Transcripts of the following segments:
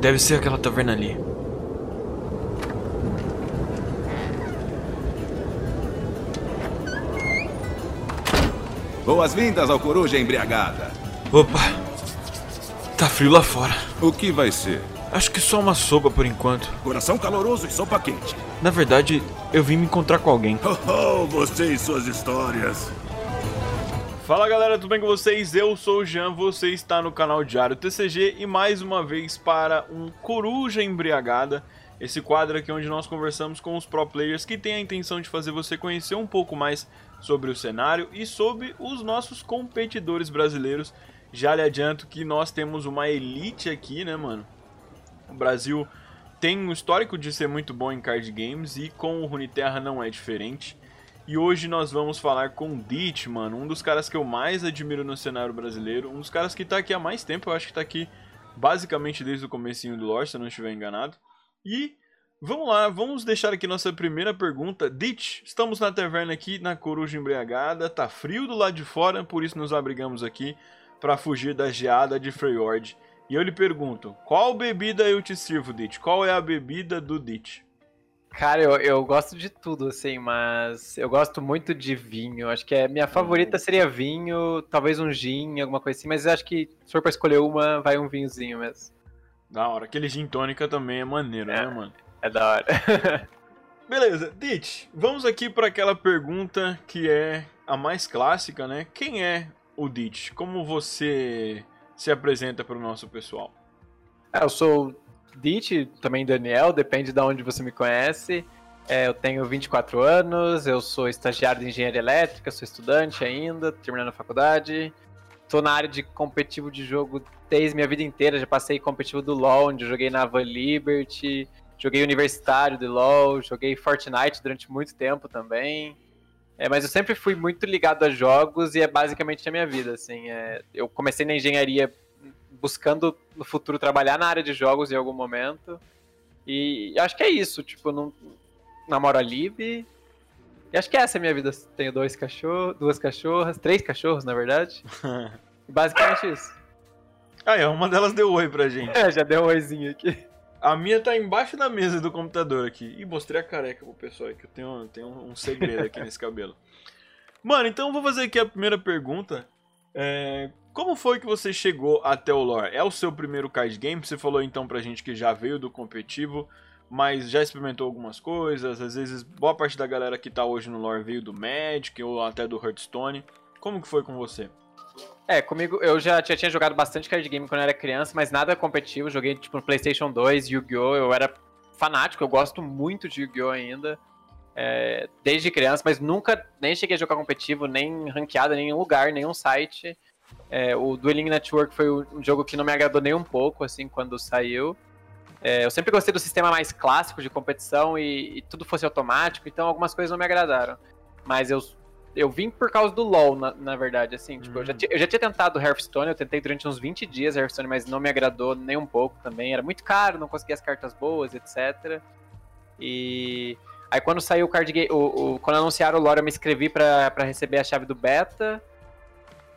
Deve ser aquela taverna ali. Boas-vindas ao Coruja Embriagada. Opa! Tá frio lá fora. O que vai ser? Acho que só uma sopa por enquanto. Coração caloroso e sopa quente. Na verdade, eu vim me encontrar com alguém. Oh, oh você e suas histórias. Fala galera, tudo bem com vocês? Eu sou o Jean, você está no canal Diário TCG e mais uma vez para um Coruja Embriagada. Esse quadro aqui onde nós conversamos com os pro players que têm a intenção de fazer você conhecer um pouco mais sobre o cenário e sobre os nossos competidores brasileiros. Já lhe adianto que nós temos uma elite aqui, né, mano? O Brasil tem um histórico de ser muito bom em card games e com o Runeterra não é diferente. E hoje nós vamos falar com o Ditch, mano, um dos caras que eu mais admiro no cenário brasileiro, um dos caras que tá aqui há mais tempo, eu acho que tá aqui basicamente desde o comecinho do lore, se eu não estiver enganado. E vamos lá, vamos deixar aqui nossa primeira pergunta. Ditch, estamos na taverna aqui na Coruja Embriagada, tá frio do lado de fora, por isso nos abrigamos aqui para fugir da geada de Freyord. E eu lhe pergunto, qual bebida eu te sirvo, Ditch? Qual é a bebida do Ditch? Cara, eu, eu gosto de tudo, assim, mas eu gosto muito de vinho. Acho que a minha favorita seria vinho, talvez um gin, alguma coisa assim, mas acho que se for pra escolher uma, vai um vinhozinho mesmo. Da hora. Aquele gin tônica também é maneiro, é, né, mano? É da hora. Beleza, Ditch, vamos aqui para aquela pergunta que é a mais clássica, né? Quem é o Ditch? Como você se apresenta para o nosso pessoal? É, eu sou Ditch, também Daniel, depende de onde você me conhece. É, eu tenho 24 anos, eu sou estagiário de engenharia elétrica, sou estudante ainda, terminando a faculdade. Estou na área de competitivo de jogo desde minha vida inteira, já passei competitivo do LoL, onde joguei na Van Liberty, joguei universitário do LoL, joguei Fortnite durante muito tempo também. É, mas eu sempre fui muito ligado a jogos e é basicamente a minha vida, assim. É, eu comecei na engenharia buscando no futuro trabalhar na área de jogos em algum momento. E acho que é isso, tipo, não namoro a Lib. E acho que essa é a minha vida. Tenho dois cachorros, duas cachorras, três cachorros, na verdade. Basicamente isso. Ah, é, uma delas deu oi pra gente. É, já deu um oizinho aqui. A minha tá embaixo da mesa do computador aqui. E mostrei a careca pro pessoal aí, que eu tenho, tenho um segredo aqui nesse cabelo. Mano, então eu vou fazer aqui a primeira pergunta. É, como foi que você chegou até o lore? É o seu primeiro card game? Você falou então pra gente que já veio do competitivo, mas já experimentou algumas coisas. Às vezes, boa parte da galera que tá hoje no lore veio do Magic ou até do Hearthstone. Como que foi com você? É, comigo, eu já, tinha jogado bastante card game quando eu era criança, mas nada competitivo. Joguei tipo no PlayStation 2, Yu-Gi-Oh! Eu era fanático, eu gosto muito de Yu-Gi-Oh! ainda. É, desde criança, mas nunca nem cheguei a jogar competitivo, nem ranqueada, nem em lugar, nenhum site. É, o Dueling Network foi um jogo que não me agradou nem um pouco, assim, quando saiu. É, eu sempre gostei do sistema mais clássico de competição e, e, tudo fosse automático, então algumas coisas não me agradaram. Mas eu, eu vim por causa do LoL, na, na verdade, assim. Tipo, eu, já, eu já tinha tentado Hearthstone, eu tentei durante uns 20 dias Hearthstone, mas não me agradou nem um pouco também. Era muito caro, não conseguia as cartas boas, etc. E... Aí quando saiu o card game, o, o, quando anunciaram o lore, eu me inscrevi para receber a chave do beta.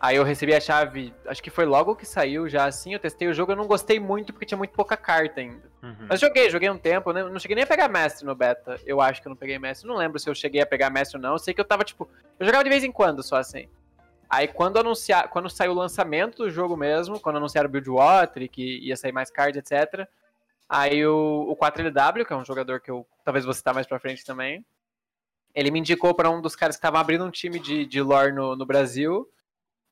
Aí eu recebi a chave, acho que foi logo que saiu já assim, eu testei o jogo, eu não gostei muito porque tinha muito pouca carta ainda. Uhum. Mas joguei, joguei um tempo, né? Não cheguei nem a pegar mestre no beta. Eu acho que eu não peguei mestre. Não lembro se eu cheguei a pegar mestre ou não. Eu sei que eu tava, tipo. Eu jogava de vez em quando, só assim. Aí quando anunciar, quando saiu o lançamento do jogo mesmo, quando anunciaram o Buildwater, que ia sair mais cards, etc. Aí o, o 4LW, que é um jogador que eu talvez você citar mais pra frente também, ele me indicou para um dos caras que estavam abrindo um time de, de lore no, no Brasil.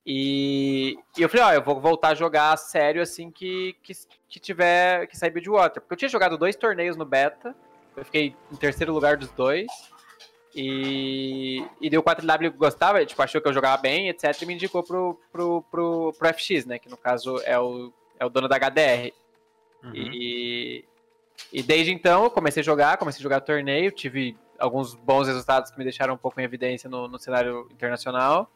E, e eu falei, ó, oh, eu vou voltar a jogar sério assim que, que, que tiver que sair Buildwater. Porque eu tinha jogado dois torneios no beta, eu fiquei em terceiro lugar dos dois. E, e deu 4W que gostava, tipo, achou que eu jogava bem, etc. E me indicou pro, pro, pro, pro FX, né? Que no caso é o, é o dono da HDR. Uhum. E, e desde então eu comecei a jogar, comecei a jogar torneio, tive alguns bons resultados que me deixaram um pouco em evidência no, no cenário internacional.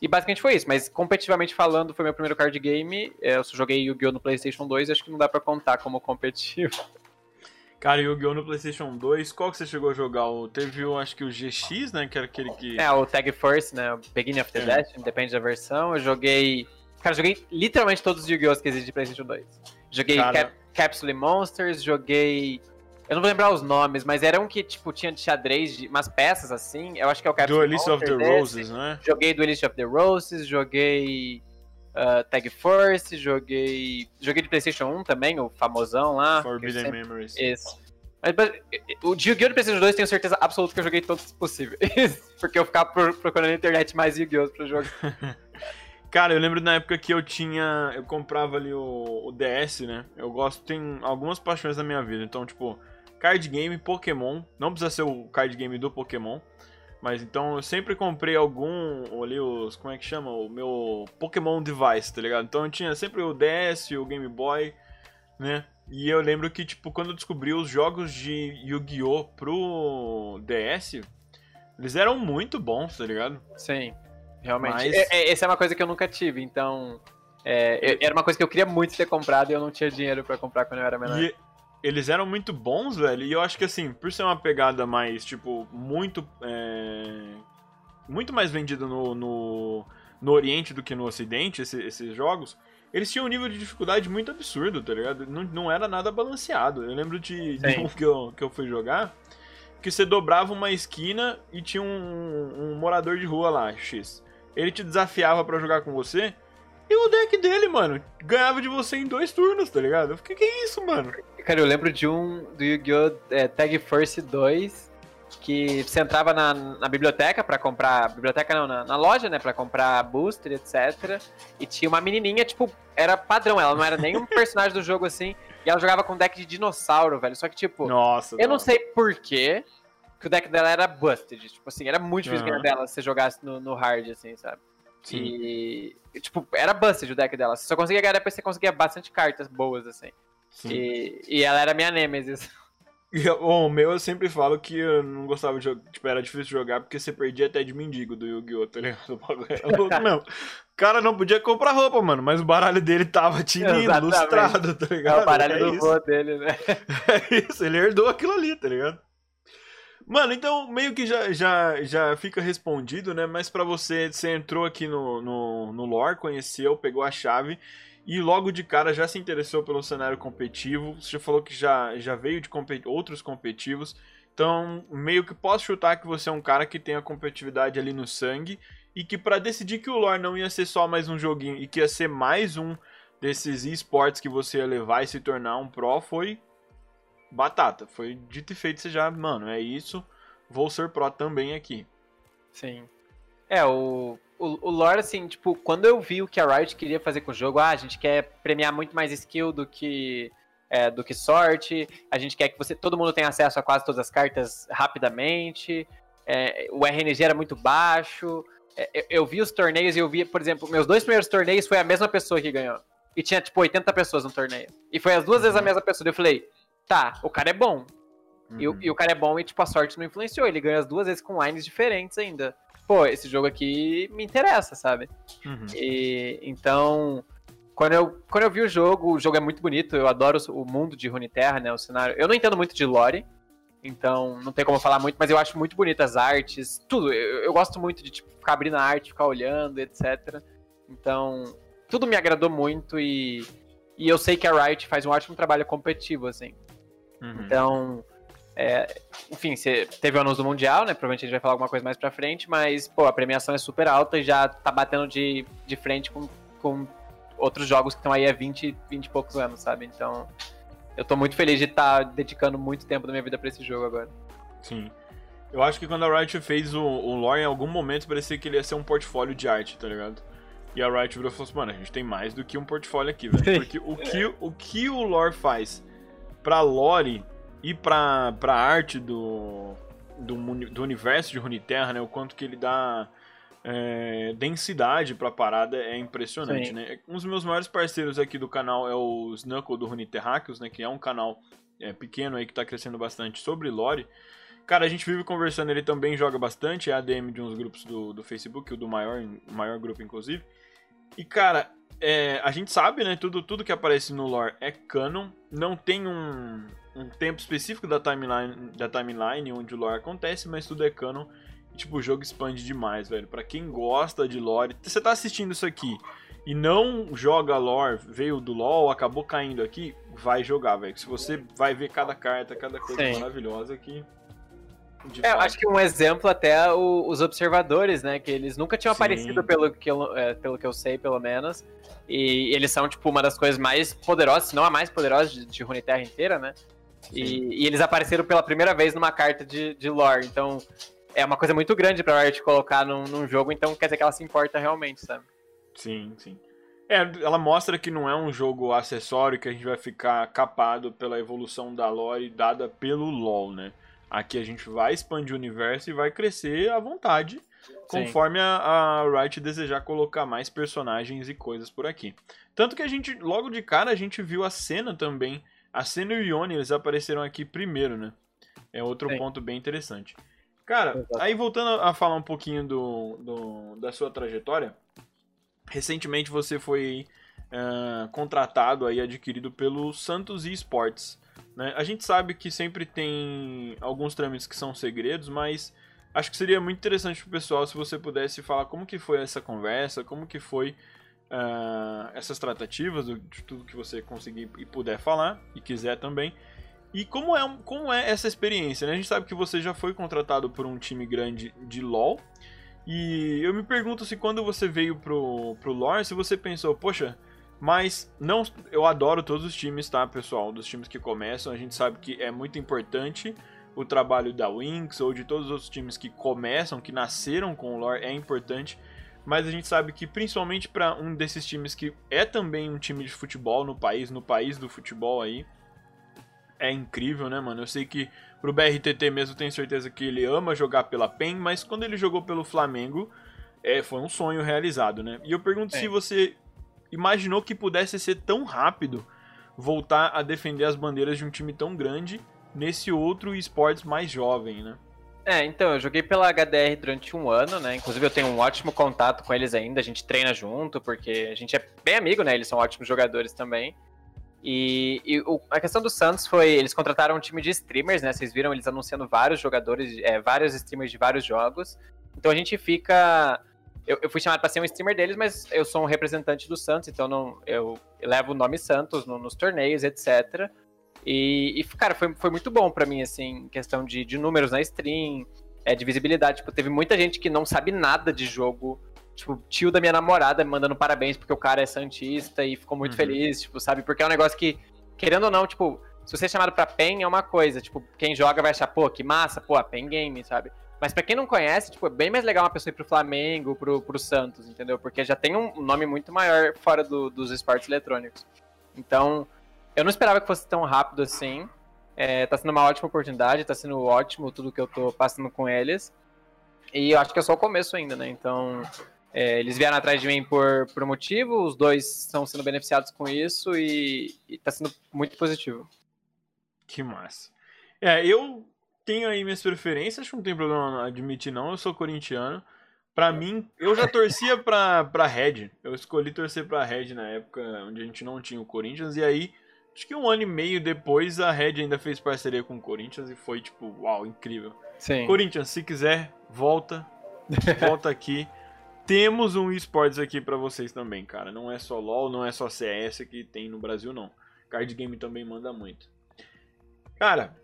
E basicamente foi isso, mas competitivamente falando, foi meu primeiro card game. É, eu só joguei Yu-Gi-Oh! no PlayStation 2, acho que não dá pra contar como competitivo. Cara, Yu-Gi-Oh! no PlayStation 2, qual que você chegou a jogar? Teve, o, acho que o GX, né? Que era aquele que. É, o Tag First, né? O Beginning of the é. Depende da versão. Eu joguei. Cara, eu joguei literalmente todos os Yu-Gi-Oh! que existem de PlayStation 2. Joguei Cap... Capsule Monsters, joguei. Eu não vou lembrar os nomes, mas era um que, tipo, tinha de xadrez, de umas peças assim. Eu acho que é o Capsule Duelist of Monsters. the esse. Roses, né? Joguei Duelist of the Roses, joguei uh, Tag Force, joguei. Joguei de PlayStation 1 também, o famosão lá. Forbidden sempre- Memories. Esse. Mas, mas, o de Yu-Gi-Oh! do PlayStation 2 tenho certeza absoluta que eu joguei todos possíveis. Porque eu ficava pro- procurando na internet mais Yu-Gi-Oh! pra jogar. Cara, eu lembro na época que eu tinha. Eu comprava ali o, o DS, né? Eu gosto, tem algumas paixões na minha vida. Então, tipo, card game, Pokémon. Não precisa ser o card game do Pokémon. Mas então eu sempre comprei algum. Ali os. Como é que chama? O meu Pokémon Device, tá ligado? Então eu tinha sempre o DS, o Game Boy, né? E eu lembro que, tipo, quando eu descobri os jogos de Yu-Gi-Oh! pro DS, eles eram muito bons, tá ligado? Sim, realmente. Mas- É- é- essa é uma coisa que eu nunca tive, então. é, eu- era uma coisa que eu queria muito ter comprado e eu não tinha dinheiro pra comprar quando eu era menor. E eles eram muito bons, velho. E eu acho que assim, por ser uma pegada mais, tipo, muito. é, Muito mais vendida no, no, no Oriente do que no Ocidente, esse- esses jogos. Eles tinham um nível de dificuldade muito absurdo, tá ligado? Não, não era nada balanceado. Eu lembro de, de um que eu, que eu fui jogar, que você dobrava uma esquina e tinha um, um morador de rua lá, X. Ele te desafiava pra jogar com você. E o deck dele, mano, ganhava de você em dois turnos, tá ligado? Eu fiquei, que isso, mano? Cara, eu lembro de um do Yu-Gi-Oh! é, Tag Force 2 que você entrava na, na biblioteca pra comprar. Biblioteca não, na, na loja, né? Pra comprar booster, etc. E tinha uma menininha, tipo, era padrão, ela não era nenhum personagem do jogo assim. E ela jogava com deck de dinossauro, velho. Só que, tipo, Nossa, eu não sei porquê que o deck dela era busted. Tipo assim, era muito difícil Aham. ganhar dela se você jogasse no, no hard, assim, sabe? Sim. E, tipo, era busted o deck dela. Você só conseguia ganhar depois você conseguia bastante cartas boas, assim. Sim. E, e ela era minha Nemesis. Bom, o meu eu sempre falo que eu não gostava de jogar. Tipo, era difícil jogar porque você perdia até de mendigo do Yu-Gi-Oh! Tá ligado? O bagulho era louco mesmo. O cara não podia comprar roupa, mano, mas o baralho dele tava tinindo, lustrado, tá É ligado? o baralho é do vô dele, né? É isso, ele herdou aquilo ali, tá ligado? Mano, então meio que já, já, já fica respondido, né? Mas pra você, você entrou aqui no, no, no lore, conheceu, pegou a chave e logo de cara já se interessou pelo cenário competitivo. Você já falou que já, já veio de outros competitivos. Então, meio que posso chutar que você é um cara que tem a competitividade ali no sangue e que pra decidir que o lore não ia ser só mais um joguinho e que ia ser mais um desses esportes que você ia levar e se tornar um pro foi batata. Foi dito e feito, você já, mano, é isso. Vou ser pro também aqui. Sim. É, o, o, o lore, assim, tipo, quando eu vi o que a Riot queria fazer com o jogo, ah, a gente quer premiar muito mais skill do que, é, do que sorte, a gente quer que você todo mundo tenha acesso a quase todas as cartas rapidamente, é, o RNG era muito baixo, é, eu, eu vi os torneios e eu vi, por exemplo, meus dois primeiros torneios foi a mesma pessoa que ganhou. E tinha, tipo, 80 pessoas no torneio. E foi as duas vezes a mesma pessoa. Eu falei, tá, o cara é bom, e, o- Uhum. e o cara é bom e, tipo, a sorte não influenciou. Ele ganha as duas vezes com lines diferentes ainda. Pô, esse jogo aqui me interessa, sabe? Uhum. E então, quando eu, quando eu vi o jogo, o jogo é muito bonito. Eu adoro o mundo de Runeterra, né? O cenário. Eu não entendo muito de lore, então não tem como falar muito, mas eu acho muito bonito as artes, tudo. Eu, eu gosto muito de tipo, ficar abrindo a arte, ficar olhando, etc. Então, tudo me agradou muito e, e eu sei que a Riot faz um ótimo trabalho competitivo, assim. Uhum. Então, é, enfim, você teve o anúncio do Mundial, né? Provavelmente a gente vai falar alguma coisa mais pra frente, mas, pô, a premiação é super alta e já tá batendo de, de frente com, com outros jogos que estão aí há 20, 20 e poucos anos, sabe? Então, eu tô muito feliz de estar dedicando muito tempo da minha vida pra esse jogo agora. Sim. Eu acho que quando a Riot fez o, o lore, em algum momento parecia que ele ia ser um portfólio de arte, tá ligado? E a Riot virou e falou assim, mano, a gente tem mais do que um portfólio aqui, velho. Porque o que, o que o lore faz pra lore e pra, pra arte do, do, do universo de Runeterra, né? O quanto que ele dá é, densidade pra parada é impressionante, Sim. né? Um dos meus maiores parceiros aqui do canal é o Snuckle do Runeterráqueos, né? Que é um canal é, pequeno aí que tá crescendo bastante sobre lore. Cara, a gente vive conversando, ele também joga bastante, é ADM de uns grupos do, do Facebook, o do maior, maior grupo, inclusive. E, cara, é, a gente sabe, né, tudo, tudo que aparece no lore é canon, não tem um, um tempo específico da timeline, da timeline onde o lore acontece, mas tudo é canon. E, tipo, o jogo expande demais, velho. Pra quem gosta de lore, você tá assistindo isso aqui e não joga lore, veio do LoL, acabou caindo aqui, vai jogar, velho. Se você vai ver cada carta, cada coisa Sim. maravilhosa que. É, eu acho que um exemplo até o- os observadores, né? Que eles nunca tinham Sim. aparecido pelo que, eu, é, pelo que eu sei, pelo menos. E eles são, tipo, uma das coisas mais poderosas, se não a mais poderosa de, de Runeterra inteira, né? E, e eles apareceram pela primeira vez numa carta de, de lore. Então, é uma coisa muito grande pra Riot colocar num, num jogo, então quer dizer que ela se importa realmente, sabe? Sim, sim. É, ela mostra que não é um jogo acessório que a gente vai ficar capado pela evolução da lore dada pelo LoL, né? Aqui a gente vai expandir o universo e vai crescer à vontade, conforme a, a Riot desejar colocar mais personagens e coisas por aqui. Tanto que a gente, logo de cara, a gente viu a cena também. A cena e o Ione, eles apareceram aqui primeiro, né? É outro Sim. ponto bem interessante. Cara, Exato. aí voltando a falar um pouquinho do, do- da sua trajetória, recentemente você foi ah, contratado aí, adquirido pelo Santos Esports. Né? A gente sabe que sempre tem alguns trâmites que são segredos, mas acho que seria muito interessante pro pessoal se você pudesse falar como que foi essa conversa, como que foi ah, essas tratativas, de tudo que você conseguir e puder falar, e quiser também. E como é, como é essa experiência, né? A gente sabe que você já foi contratado por um time grande de LoL, e eu me pergunto se quando você veio pro, pro lore, se você pensou, poxa, mas não, eu adoro todos os times, tá, pessoal? Dos times que começam, a gente sabe que é muito importante o trabalho da Winx ou de todos os outros times que começam, que nasceram com o lore, é importante. Mas a gente sabe que principalmente para um desses times que é também um time de futebol no país, no país do futebol aí, é incrível, né, mano? Eu sei que pro BRTT mesmo tenho certeza que ele ama jogar pela PEN, mas quando ele jogou pelo Flamengo, é, foi um sonho realizado, né? E eu pergunto É. se você imaginou que pudesse ser tão rápido voltar a defender as bandeiras de um time tão grande nesse outro esportes mais jovem, né? É, então, eu joguei pela HDR durante um ano, né? Inclusive eu tenho um ótimo contato com eles ainda, a gente treina junto, porque a gente é bem amigo, né? Eles são ótimos jogadores também. E, e o- a questão do Santos foi, eles contrataram um time de streamers, né? Vocês viram eles anunciando vários jogadores, é, vários streamers de vários jogos. Então a gente fica. Eu, eu fui chamado para ser um streamer deles, mas eu sou um representante do Santos, então não, eu, levo o nome Santos no- nos torneios, etc. E, e, cara, foi, foi muito bom pra mim, assim, em questão de, de números na stream, é, de visibilidade. Tipo, teve muita gente que não sabe nada de jogo. Tipo, tio da minha namorada me mandando parabéns porque o cara é santista e ficou muito Uhum. feliz, tipo, sabe? Porque é um negócio que, querendo ou não, tipo, se você é chamado pra PEN é uma coisa, tipo, quem joga vai achar, pô, que massa, pô, a PEN Game, sabe? Mas pra quem não conhece, tipo, é bem mais legal uma pessoa ir pro Flamengo, pro, pro Santos, entendeu? Porque já tem um nome muito maior fora do- dos esportes eletrônicos. Então, eu não esperava que fosse tão rápido assim. É, tá sendo uma ótima oportunidade, tá sendo ótimo tudo que eu tô passando com eles. E eu acho que é só o começo ainda, né? Então, é, eles vieram atrás de mim por, por um motivo, os dois estão sendo beneficiados com isso e, e tá sendo muito positivo. Que massa. É, eu tenho aí minhas preferências, acho que não tem problema admitir não, eu sou corintiano. Pra mim, eu já torcia pra, pra Red. Eu escolhi torcer pra Red na época onde a gente não tinha o Corinthians. E aí, acho que um ano e meio depois, a Red ainda fez parceria com o Corinthians e foi tipo, uau, incrível. Sim. Corinthians, se quiser, volta. Volta aqui. Temos um esportes aqui pra vocês também, cara. Não é só LoL, não é só CS que tem no Brasil, não. Card Game também manda muito. Cara,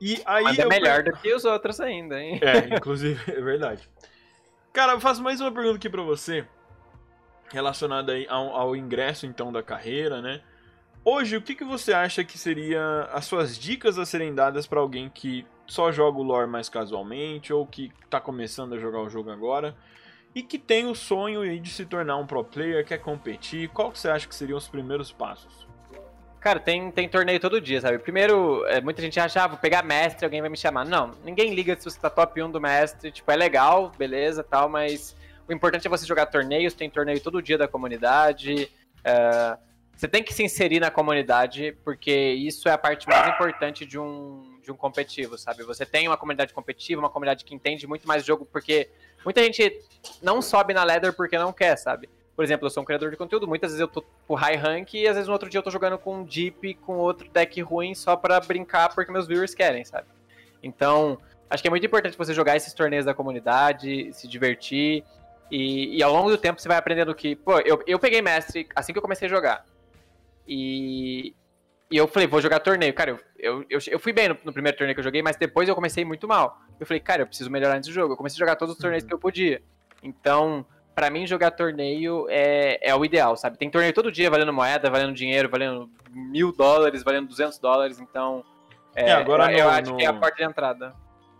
e aí. Mas é melhor do que os outros ainda, hein? é, inclusive, é verdade. Cara, eu faço mais uma pergunta aqui pra você, relacionada aí ao, ao ingresso, então, da carreira, né? Hoje, o que, que você acha que seria as suas dicas a serem dadas pra alguém que só joga o lore mais casualmente, ou que tá começando a jogar o jogo agora, e que tem o sonho aí de se tornar um pro player, quer competir, qual que você acha que seriam os primeiros passos? Cara, tem, tem torneio todo dia, sabe? Primeiro, é, muita gente acha, ah, vou pegar mestre, alguém vai me chamar. Não, ninguém liga se você tá top 1 do mestre. Tipo, é legal, beleza tal, mas o importante é você jogar torneios, tem torneio todo dia da comunidade. é, você tem que se inserir na comunidade, porque isso é a parte mais importante de um, de um competitivo, sabe? Você tem uma comunidade competitiva, uma comunidade que entende muito mais jogo, porque muita gente não sobe na ladder porque não quer, sabe? Por exemplo, eu sou um criador de conteúdo, muitas vezes eu tô pro high rank e às vezes no outro dia eu tô jogando com um Deep, com outro deck ruim só pra brincar porque meus viewers querem, sabe? Então, acho que é muito importante você jogar esses torneios da comunidade, se divertir. E, e ao longo do tempo você vai aprendendo que, pô, eu, eu peguei mestre assim que eu comecei a jogar. E E eu falei, vou jogar torneio. Cara, eu, eu, eu, eu fui bem no, no, primeiro torneio que eu joguei, mas depois eu comecei muito mal. Eu falei, cara, eu preciso melhorar nesse jogo. Eu comecei a jogar todos os torneios uhum. que eu podia. Então, para mim, jogar torneio é, é o ideal, sabe? Tem torneio todo dia valendo moeda, valendo dinheiro, valendo mil dólares, valendo 200 dólares. Então, é, é agora eu, no, eu acho no... que é a porta de entrada.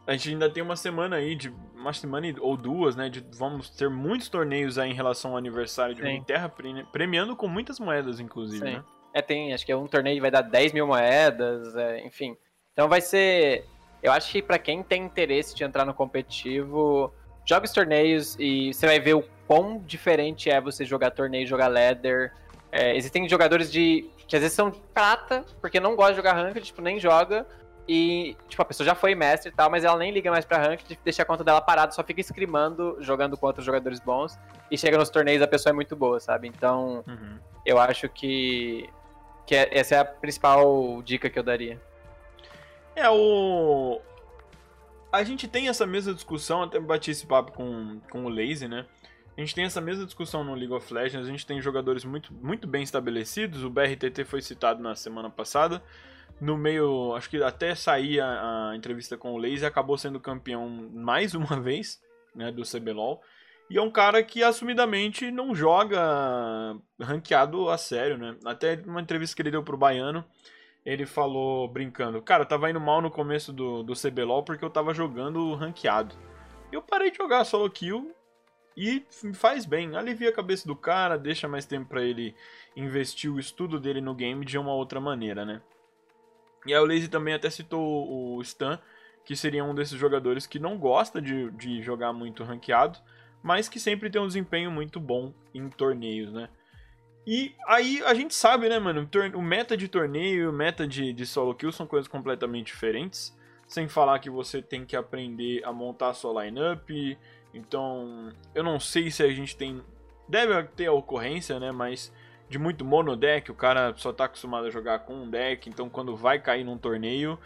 A gente ainda tem uma semana aí, de uma semana ou duas, né? De, vamos ter muitos torneios aí em relação ao aniversário de. Terra, premiando com muitas moedas, inclusive, Sim. né? É, tem, acho que é um torneio que vai dar 10 mil moedas, é, enfim. Então vai ser. Eu acho que para quem tem interesse de entrar no competitivo, joga os torneios e você vai ver o quão diferente é você jogar torneio, jogar ladder. É, existem jogadores de que às vezes são prata, porque não gosta de jogar ranked, tipo, nem joga. E, tipo, a pessoa já foi mestre e tal, mas ela nem liga mais pra ranked, deixa a conta dela parada, só fica scrimando, jogando contra jogadores bons. E chega nos torneios a pessoa é muito boa, sabe? Então, uhum. eu acho que que é, essa é a principal dica que eu daria. É, o. A gente tem essa mesma discussão, até bati esse papo com, com o Lazy, né? A gente tem essa mesma discussão no League of Legends, a gente tem jogadores muito, muito bem estabelecidos, o BRTT foi citado na semana passada. No meio, acho que até sair a, a entrevista com o Lazy, acabou sendo campeão mais uma vez, né, do CBLOL. E é um cara que assumidamente não joga ranqueado a sério, né? Até uma entrevista que ele deu pro Baiano, ele falou brincando: Cara, eu tava indo mal no começo do, do CBLOL porque eu tava jogando ranqueado. Eu parei de jogar solo kill e faz bem, alivia a cabeça do cara, deixa mais tempo para ele investir o estudo dele no game de uma outra maneira, né? E aí o Lazy também até citou o Stan, que seria um desses jogadores que não gosta de, de jogar muito ranqueado, mas que sempre tem um desempenho muito bom em torneios, né? E aí a gente sabe, né, mano, o meta de torneio e o meta de, de solo kill são coisas completamente diferentes. Sem falar que você tem que aprender a montar a sua lineup. Então, eu não sei se a gente tem. Deve ter a ocorrência, né? Mas de muito mono deck, o cara só tá acostumado a jogar com um deck. Então, quando vai cair num torneio,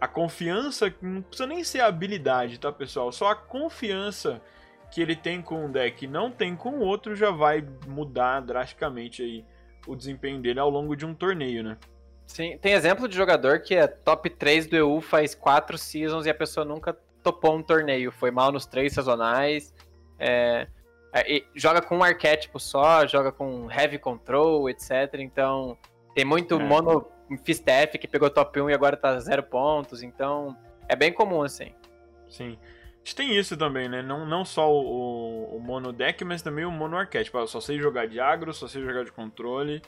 a confiança. Não precisa nem ser a habilidade, tá, pessoal? Só a confiança que ele tem com um deck e não tem com o outro já vai mudar drasticamente aí o desempenho dele ao longo de um torneio, né? Sim, tem exemplo de jogador que é top 3 do EU faz 4 seasons e a pessoa nunca topou um torneio, foi mal nos três sazonais, é, é, joga com um arquétipo só, joga com heavy control, etc. Então, tem muito é. mono Fistef que pegou top 1 e agora tá zero pontos, então é bem comum assim. Sim gente tem isso também, né? Não, não só o, o mono deck, mas também o mono arquétipo. Eu só sei jogar de agro, só sei jogar de controle.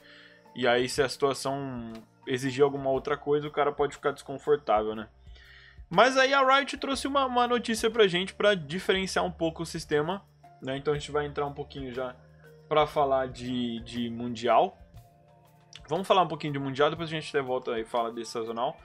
E aí, se a situação exigir alguma outra coisa, o cara pode ficar desconfortável, né? Mas aí a Riot trouxe uma, uma notícia pra gente para diferenciar um pouco o sistema, né? Então a gente vai entrar um pouquinho já para falar de, de Mundial. Vamos falar um pouquinho de Mundial, depois a gente volta e fala desse sazonal.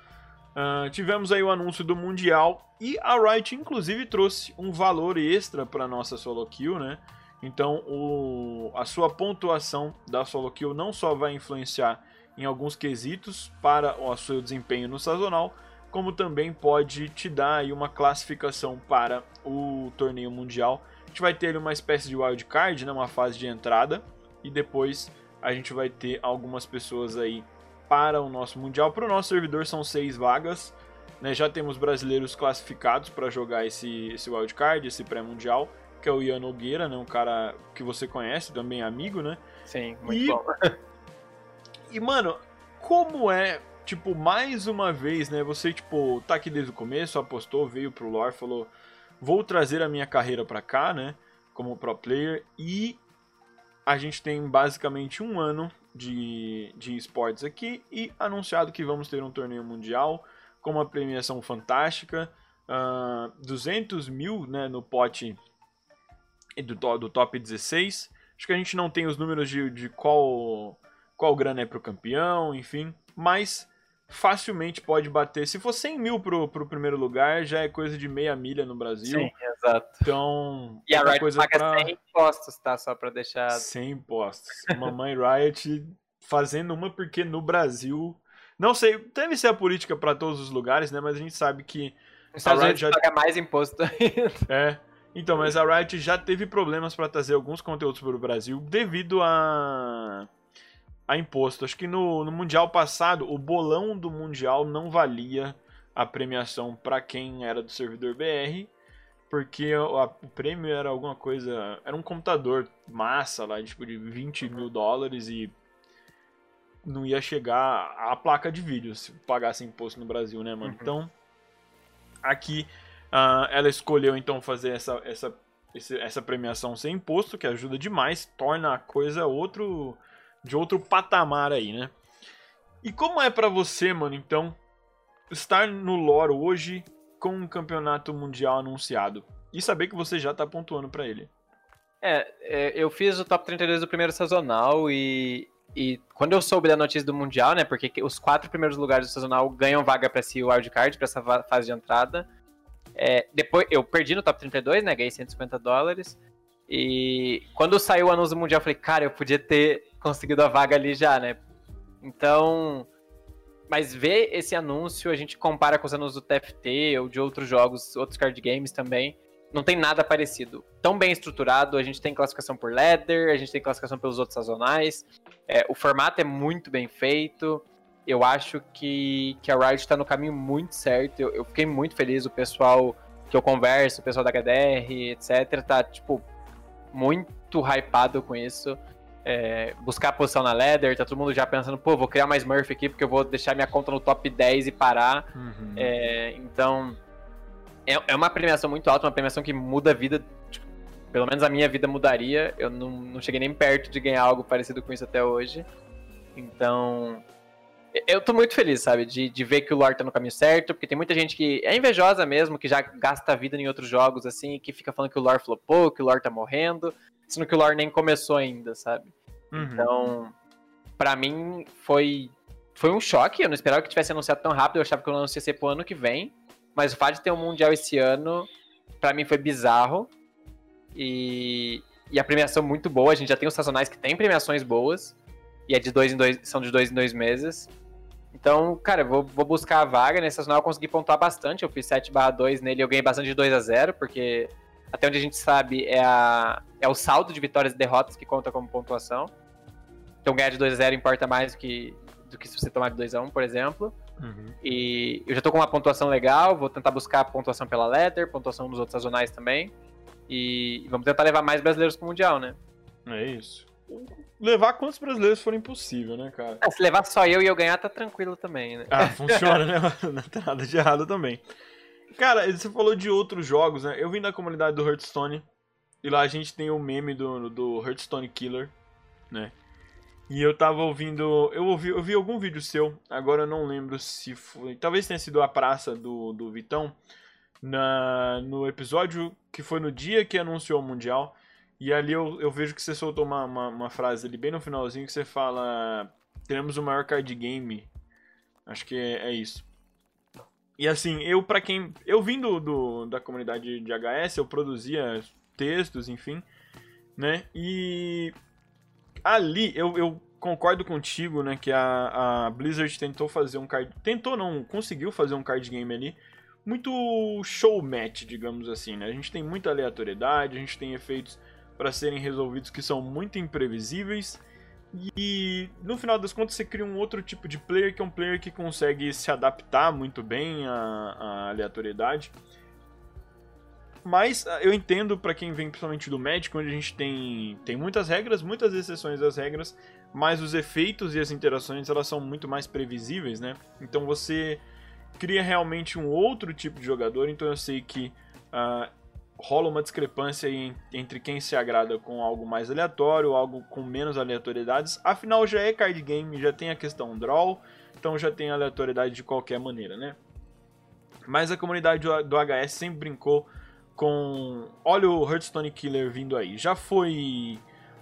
Uh, tivemos aí o anúncio do Mundial e a Riot inclusive trouxe um valor extra para nossa solo kill, né? Então o, a sua pontuação da solo kill não só vai influenciar em alguns quesitos para o seu desempenho no sazonal, como também pode te dar aí uma classificação para o torneio mundial. A gente vai ter uma espécie de wildcard, né, uma fase de entrada, e depois a gente vai ter algumas pessoas aí para o nosso Mundial. Para o nosso servidor são seis vagas. Né? Já temos brasileiros classificados para jogar esse, esse wildcard, esse pré-mundial, que é o Ian Nogueira, né? um cara que você conhece, também amigo, né? Sim, muito e, bom. e, mano, como é, tipo, mais uma vez, né? Você, tipo, tá aqui desde o começo, apostou, veio pro lore, falou, vou trazer a minha carreira para cá, né? Como pro player, e a gente tem basicamente um ano de, de esportes aqui e anunciado que vamos ter um torneio mundial com uma premiação fantástica, uh, ah, 200 mil né, no pote do, do top 16. Acho que a gente não tem os números de, de qual, qual grana é para o campeão, enfim, mas facilmente pode bater. Se for 100 mil pro, pro primeiro lugar, já é coisa de meia milha no Brasil. Sim, exato. Então, e a Riot coisa paga pra... 100 impostos, tá? Só pra deixar... 100 impostos. Mamãe Riot fazendo uma porque no Brasil... Não sei, deve ser a política para todos os lugares, né? Mas a gente sabe que... Os Estados Unidos já... paga mais imposto ainda. É. Então, mas a Riot já teve problemas para trazer alguns conteúdos para o Brasil devido a a imposto. Acho que no, no Mundial passado, o bolão do Mundial não valia a premiação para quem era do servidor BR, porque o, a, o, prêmio era alguma coisa. Era um computador massa lá, tipo de 20 mil dólares e não ia chegar a placa de vídeo se pagasse imposto no Brasil, né, mano? Uhum. Então, aqui uh, ela escolheu então fazer essa, essa, essa premiação sem imposto, que ajuda demais, torna a coisa outro de outro patamar aí, né? E como é para você, mano, então, estar no lore hoje com um campeonato mundial anunciado e saber que você já tá pontuando para ele? É, é, eu fiz o top 32 do primeiro sazonal e e quando eu soube da notícia do Mundial, né? Porque os quatro primeiros lugares do sazonal ganham vaga para o wildcard, para essa fase de entrada. É, depois eu perdi no top 32, né? Ganhei 150 dólares. E quando saiu o anúncio do Mundial, eu falei, cara, eu podia ter conseguido a vaga ali já, né? Então. Mas ver esse anúncio, a gente compara com os anúncios do TFT ou de outros jogos, outros card games também não tem nada parecido. Tão bem estruturado, a gente tem classificação por ladder, a gente tem classificação pelos outros sazonais. É, o formato é muito bem feito. Eu acho que, que a Riot está no caminho muito certo. Eu, eu, fiquei muito feliz. O pessoal que eu converso, o pessoal da HDR, etc., tá, tipo, muito hypado com isso. É, buscar a posição na ladder, tá todo mundo já pensando, pô, vou criar mais Murphy aqui porque eu vou deixar minha conta no top 10 e parar. Uhum. É, então, é, é uma premiação muito alta, uma premiação que muda a vida. Tipo, pelo menos a minha vida mudaria. Eu não, não cheguei nem perto de ganhar algo parecido com isso até hoje. Então. Eu tô muito feliz, sabe? De, de ver que o lore tá no caminho certo, porque tem muita gente que é invejosa mesmo, que já gasta a vida em outros jogos, assim, que fica falando que o lore flopou, que o lore tá morrendo, sendo que o lore nem começou ainda, sabe? Uhum. Então, para mim, foi, foi um choque. Eu não esperava que tivesse anunciado tão rápido, eu achava que o lance ia ser pro ano que vem. Mas o fato de ter um Mundial esse ano, para mim foi bizarro. E, e a premiação muito boa. A gente já tem os sazonais que tem premiações boas. E é de dois em dois, são de dois em dois meses. Então, cara, eu vou, vou buscar a vaga. Nesse sazonal eu consegui pontuar bastante. Eu fiz 7 barra 2 nele eu ganhei bastante de 2 a 0 porque até onde a gente sabe é, a, é o saldo de vitórias e derrotas que conta como pontuação. Então ganhar de 2 a 0 importa mais do que, do que se você tomar de 2 a 1 por exemplo. Uhum. E eu já tô com uma pontuação legal, vou tentar buscar pontuação pela Leather, pontuação dos outros sazonais também. E vamos tentar levar mais brasileiros pro Mundial, né? É isso. Levar quantos brasileiros for impossível, né, cara? É, se levar só eu e eu ganhar, tá tranquilo também, né? Ah, funciona, né? Não tem nada de errado também. Cara, você falou de outros jogos, né? Eu vim da comunidade do Hearthstone. E lá a gente tem o meme do, do Hearthstone Killer, né? E eu tava ouvindo. Eu ouvi, eu vi algum vídeo seu, agora eu não lembro se foi. Talvez tenha sido a praça do, do Vitão. Na, no episódio que foi no dia que anunciou o Mundial. E ali eu, eu vejo que você soltou uma, uma, uma frase ali bem no finalzinho que você fala. Teremos o maior card game. Acho que é, é isso. E assim, eu para quem. Eu vim do, do, da comunidade de HS, eu produzia textos, enfim. Né? E ali eu, eu concordo contigo, né, que a, a Blizzard tentou fazer um card, tentou não, conseguiu fazer um card game ali muito show match, digamos assim, né? A gente tem muita aleatoriedade, a gente tem efeitos para serem resolvidos que são muito imprevisíveis e no final das contas você cria um outro tipo de player que é um player que consegue se adaptar muito bem à, à aleatoriedade. Mas eu entendo para quem vem principalmente do Magic, onde a gente tem, tem muitas regras, muitas exceções das regras, mas os efeitos e as interações elas são muito mais previsíveis, né? Então você cria realmente um outro tipo de jogador, então eu sei que uh, rola uma discrepância entre quem se agrada com algo mais aleatório, algo com menos aleatoriedades. Afinal, já é card game, já tem a questão draw, então já tem aleatoriedade de qualquer maneira, né? Mas a comunidade do HS sempre brincou com. Olha o Hearthstone Killer vindo aí. Já foi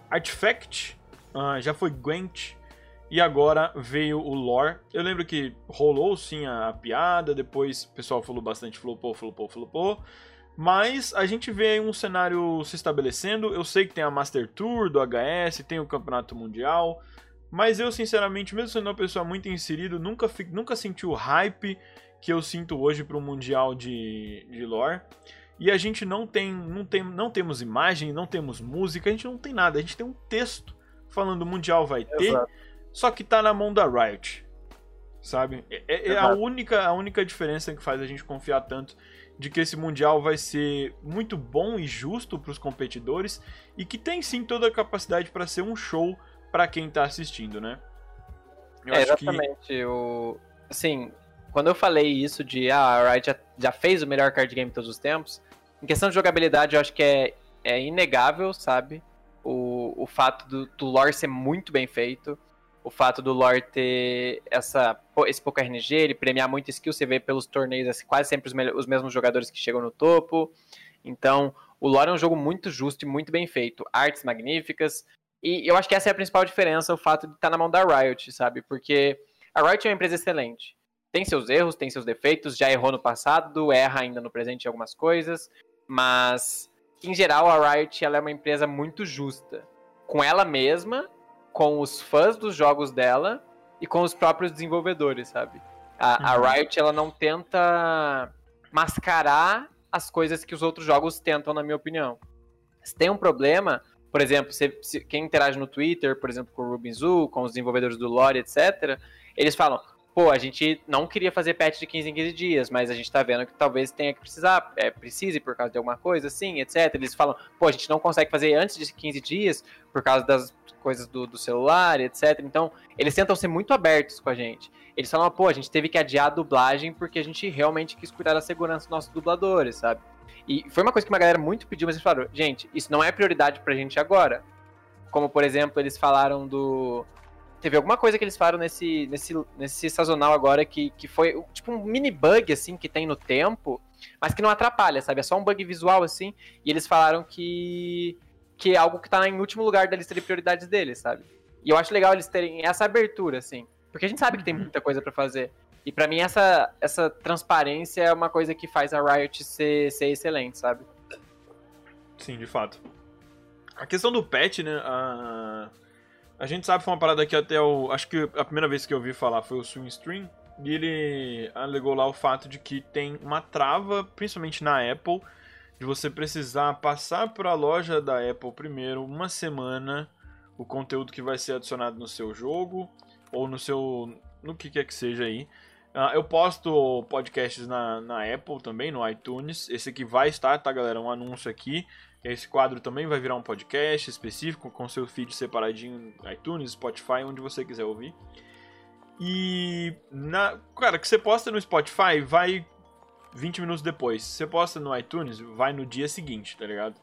Artifact, uh, já foi Gwent, e agora veio o Lore. Eu lembro que rolou sim a, a piada, depois o pessoal falou bastante flopou, flopou, flopou. Mas a gente vê um cenário se estabelecendo. Eu sei que tem a Master Tour do HS, tem o Campeonato Mundial. Mas eu, sinceramente, mesmo sendo uma pessoa muito inserida, nunca, nunca senti o hype que eu sinto hoje para o Mundial de, de lore. E a gente não tem, não tem, não temos imagem, não temos música, a gente não tem nada, a gente tem um texto falando o mundial vai ter. Exato. só que tá na mão da Riot. Sabe? É, é- é a, única, a única diferença que faz a gente confiar tanto de que esse Mundial vai ser muito bom e justo pros competidores e que tem sim toda a capacidade para ser um show para quem tá assistindo, né? Eu é, acho que- exatamente. O... Assim, quando eu falei isso de ah, a Riot já, já fez o melhor card game de todos os tempos, em questão de jogabilidade, eu acho que é, é inegável, sabe? O, o fato do, do lore ser muito bem feito, o fato do lore ter essa, esse pouco RNG, ele premiar muito skill, você vê pelos torneios assim, quase sempre os, os mesmos jogadores que chegam no topo. Então, o lore é um jogo muito justo e muito bem feito. Artes magníficas, e eu acho que essa é a principal diferença, o fato de estar na mão da Riot, sabe? Porque a Riot é uma empresa excelente. Tem seus erros, tem seus defeitos, já errou no passado, erra ainda no presente em algumas coisas, mas em geral a Riot ela é uma empresa muito justa com ela mesma, com os fãs dos jogos dela e com os próprios desenvolvedores, sabe? A, a Uhum. Riot ela não tenta mascarar as coisas que os outros jogos tentam, na minha opinião. Se tem um problema, por exemplo, se- se- quem interage no Twitter, por exemplo, com o Rubinzu, com os desenvolvedores do Lore, etc., eles falam, pô, a gente não queria fazer patch de 15 em 15 dias, mas a gente tá vendo que talvez tenha que precisar, é, precise por causa de alguma coisa, assim, etc. Eles falam, pô, a gente não consegue fazer antes de 15 dias por causa das coisas do, do celular, etc. Então, eles tentam ser muito abertos com a gente. Eles falam, pô, a gente teve que adiar a dublagem porque a gente realmente quis cuidar da segurança dos nossos dubladores, sabe? E foi uma coisa que uma galera muito pediu, mas eles falaram, gente, isso não é prioridade pra gente agora. Como, por exemplo, eles falaram do. Teve alguma coisa que eles falaram nesse, nesse, nesse sazonal agora que, que foi tipo um mini bug, assim, que tem no tempo, mas que não atrapalha, sabe? É só um bug visual, assim. E eles falaram que. que é algo que tá em último lugar da lista de prioridades deles, sabe? E eu acho legal eles terem essa abertura, assim. Porque a gente sabe que tem muita coisa pra fazer. E pra mim essa, essa transparência é uma coisa que faz a Riot ser, ser excelente, sabe? Sim, de fato. A questão do patch, né? A, a gente sabe foi uma parada que até o. Acho que a primeira vez que eu ouvi falar foi o Swing Stream. E ele alegou lá o fato de que tem uma trava, principalmente na Apple, de você precisar passar para a loja da Apple primeiro uma semana o conteúdo que vai ser adicionado no seu jogo ou no seu. no que quer que seja aí. Ah, eu posto podcasts na, na Apple também, no iTunes. Esse aqui vai estar, tá, galera? Um anúncio aqui. Esse quadro também vai virar um podcast específico, com seu feed separadinho no iTunes, Spotify, onde você quiser ouvir. E, na, cara, que você posta no Spotify, vai 20 minutos depois. Você posta no iTunes, vai no dia seguinte, tá ligado?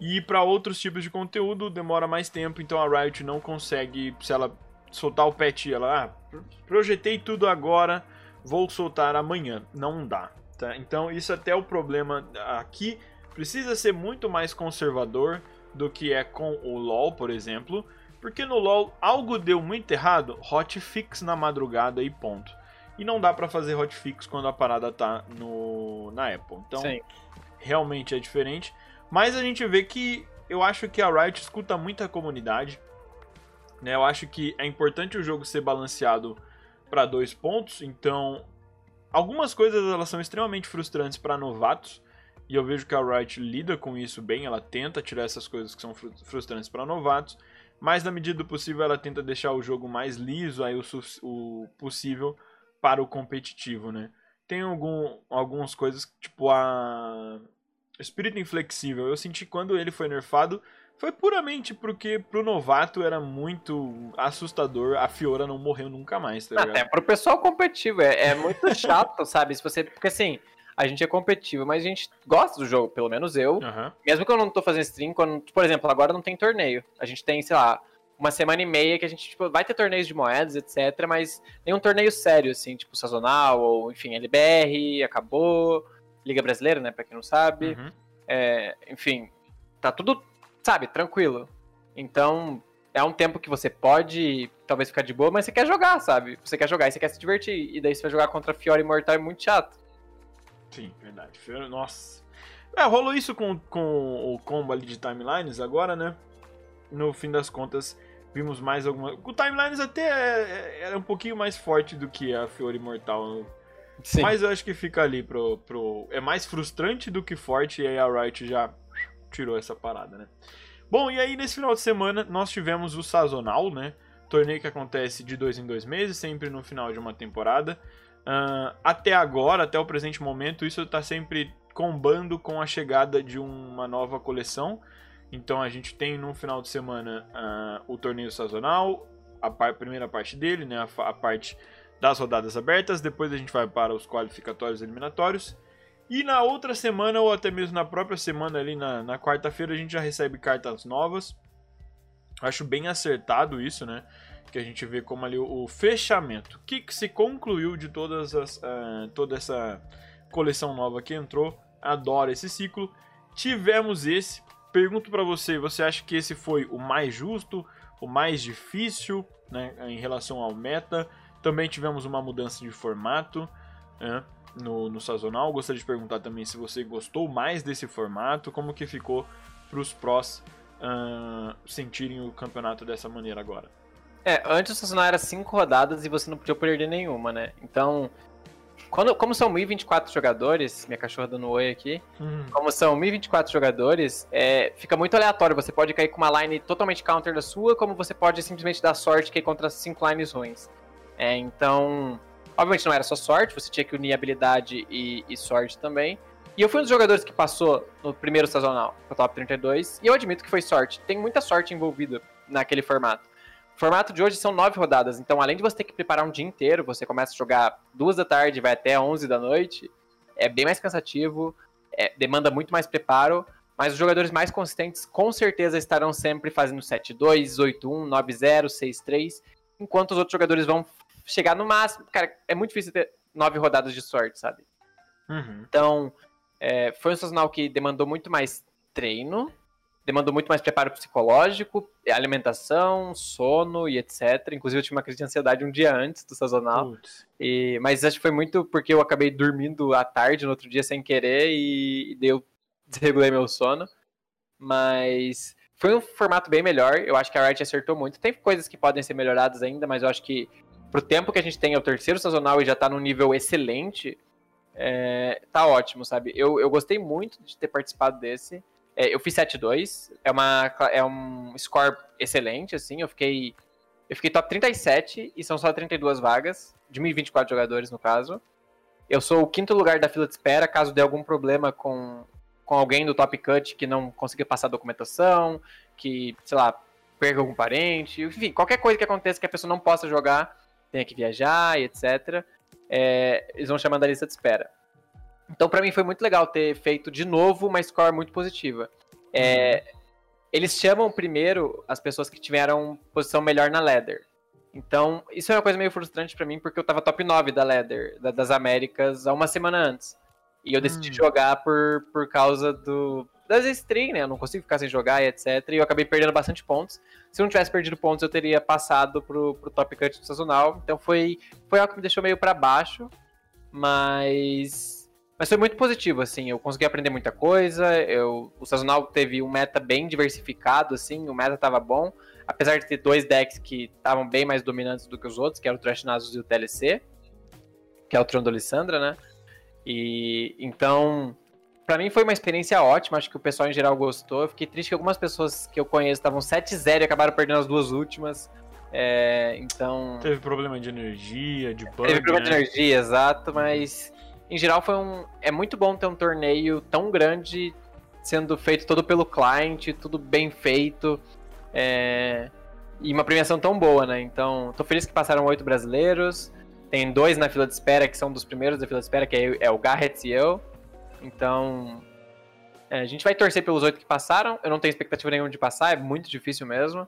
E para outros tipos de conteúdo demora mais tempo, então a Riot não consegue, se ela soltar o patch, ela, ah, projetei tudo agora, vou soltar amanhã. Não dá, tá? Então isso até é o problema aqui precisa ser muito mais conservador do que é com o LoL, por exemplo, porque no LoL algo deu muito errado, hotfix na madrugada e ponto. E não dá pra fazer hotfix quando a parada tá no na Apple. Então, Sim. realmente é diferente. Mas a gente vê que eu acho que a Riot escuta muito a comunidade. Né? Eu acho que é importante o jogo ser balanceado para dois pontos. Então, algumas coisas elas são extremamente frustrantes para novatos. E eu vejo que a Riot lida com isso bem. Ela tenta tirar essas coisas que são fru- frustrantes para novatos. Mas na medida do possível ela tenta deixar o jogo mais liso aí o, o possível para o competitivo, né? Tem algum, algumas coisas, tipo a Espírito Inflexível. Eu senti quando ele foi nerfado, foi puramente porque pro novato era muito assustador. A Fiora não morreu nunca mais, tá ligado? Até pro pessoal competitivo, é, é muito chato, sabe? Se você. Porque assim, a gente é competitivo, mas a gente gosta do jogo, pelo menos eu. Aham. Mesmo que eu não tô fazendo stream, quando, por exemplo, agora não tem torneio. A gente tem, sei lá, uma semana e meia que a gente, tipo, vai ter torneios de moedas, etc, mas nenhum torneio sério, assim, tipo, sazonal, ou, enfim, LBR, acabou, Liga Brasileira, né, pra quem não sabe, Uhum. é, enfim, tá tudo, sabe, tranquilo. Então, é um tempo que você pode, talvez, ficar de boa, mas você quer jogar, sabe? Você quer jogar e você quer se divertir, e daí você vai jogar contra Fiora Imortal é muito chato. Sim, verdade. Nossa. É, rolou isso com, com o combo ali de timelines agora, né? No fim das contas, vimos mais alguma. O timelines até é- é- era um pouquinho mais forte do que a Fiora Imortal. Sim. Mas eu acho que fica ali pro, pro. É mais frustrante do que forte, e aí a Riot já tirou essa parada, né? Bom, e aí nesse final de semana nós tivemos o sazonal, né? torneio que acontece de dois em dois meses, sempre no final de uma temporada. Uh, até agora, até o presente momento, isso está sempre combando com a chegada de uma nova coleção. Então a gente tem no final de semana uh, o torneio sazonal, a par primeira parte dele, né, a, a, parte das rodadas abertas. Depois a gente vai para os qualificatórios eliminatórios. E na outra semana, ou até mesmo na própria semana, ali na, na quarta-feira, a gente já recebe cartas novas. Acho bem acertado isso, né? Que a gente vê como ali o, fechamento. O que, que, se concluiu de todas as, uh, toda essa coleção nova que entrou. Adoro esse ciclo. Tivemos esse. Pergunto para você, você acha que esse foi o mais justo, o mais difícil, né, em relação ao meta? Também tivemos uma mudança de formato né, no, no sazonal. Gostaria de perguntar também se você gostou mais desse formato, como que ficou para os prós uh, sentirem o campeonato dessa maneira agora. É, antes o sazonal era 5 rodadas e você não podia perder nenhuma, né? Então, quando, como são 1024 jogadores, minha cachorra dando oi aqui, uhum. como são 1024 jogadores, é, fica muito aleatório. Você pode cair com uma line totalmente counter da sua, como você pode simplesmente dar sorte cair contra 5 lines ruins. É, então, obviamente não era só sorte, você tinha que unir habilidade e, e sorte também. E eu fui um dos jogadores que passou no primeiro sazonal, no top 32, e eu admito que foi sorte. Tem muita sorte envolvida naquele formato. O formato de hoje são nove rodadas, então além de você ter que preparar um dia inteiro, você começa a jogar duas da tarde, vai até 11 da noite, é bem mais cansativo, é, demanda muito mais preparo, mas os jogadores mais consistentes com certeza estarão sempre fazendo 7-2, 8-1, 9-0, 6-3, enquanto os outros jogadores vão chegar no máximo. Cara, é muito difícil ter nove rodadas de sorte, sabe? Uhum. Então, é, foi um sazonal que demandou muito mais treino, demandou muito mais preparo psicológico, alimentação, sono e etc. Inclusive, eu tive uma crise de ansiedade um dia antes do sazonal. E, mas acho que foi muito porque eu acabei dormindo à tarde no outro dia sem querer e, e eu desregulei meu sono. Mas foi um formato bem melhor. Eu acho que a Riot acertou muito. Tem coisas que podem ser melhoradas ainda, mas eu acho que pro tempo que a gente tem, é o terceiro sazonal e já tá num nível excelente é, tá ótimo, sabe? Eu, eu gostei muito de ter participado desse. É, eu fiz 7-2, é, é um score excelente, assim, eu fiquei... Eu fiquei top 37 e são só 32 vagas, de 1024 jogadores no caso. Eu sou o quinto lugar da fila de espera, caso dê algum problema com, com alguém do top cut que não consiga passar a documentação, que, sei lá, perca algum parente, enfim, qualquer coisa que aconteça que a pessoa não possa jogar, tenha que viajar e etc é, eles vão chamar da lista de espera. Então, para mim, foi muito legal ter feito de novo uma score muito positiva. É, eles chamam primeiro as pessoas que tiveram posição melhor na ladder. Então, isso é uma coisa meio frustrante para mim, porque eu tava top 9 da ladder, da, das Américas, há uma semana antes. E eu decidi hum. jogar por, por causa do, das stream, né? Eu não consigo ficar sem jogar e etc. E eu acabei perdendo bastante pontos. Se eu não tivesse perdido pontos, eu teria passado pro, pro top cut do sazonal. Então foi, foi algo que me deixou meio para baixo. Mas. Mas foi muito positivo, assim. Eu consegui aprender muita coisa. Eu, o sazonal teve um meta bem diversificado, assim. O meta tava bom. Apesar de ter dois decks que estavam bem mais dominantes do que os outros, que era o Trash Nasus e o TLC. Que é o Trono do Lissandra, né? E então para mim foi uma experiência ótima, acho que o pessoal em geral gostou. Eu fiquei triste que algumas pessoas que eu conheço estavam 7-0 e acabaram perdendo as duas últimas. É, então. Teve problema de energia, de bug. Teve problema né? de energia, exato, mas em geral foi um. É muito bom ter um torneio tão grande sendo feito todo pelo cliente, tudo bem feito. É, e uma premiação tão boa, né? Então, tô feliz que passaram oito brasileiros. Tem dois na fila de espera, que são dos primeiros da fila de espera, que é, é o Garrett e eu. Então, é, a gente vai torcer pelos oito que passaram. Eu não tenho expectativa nenhuma de passar, é muito difícil mesmo.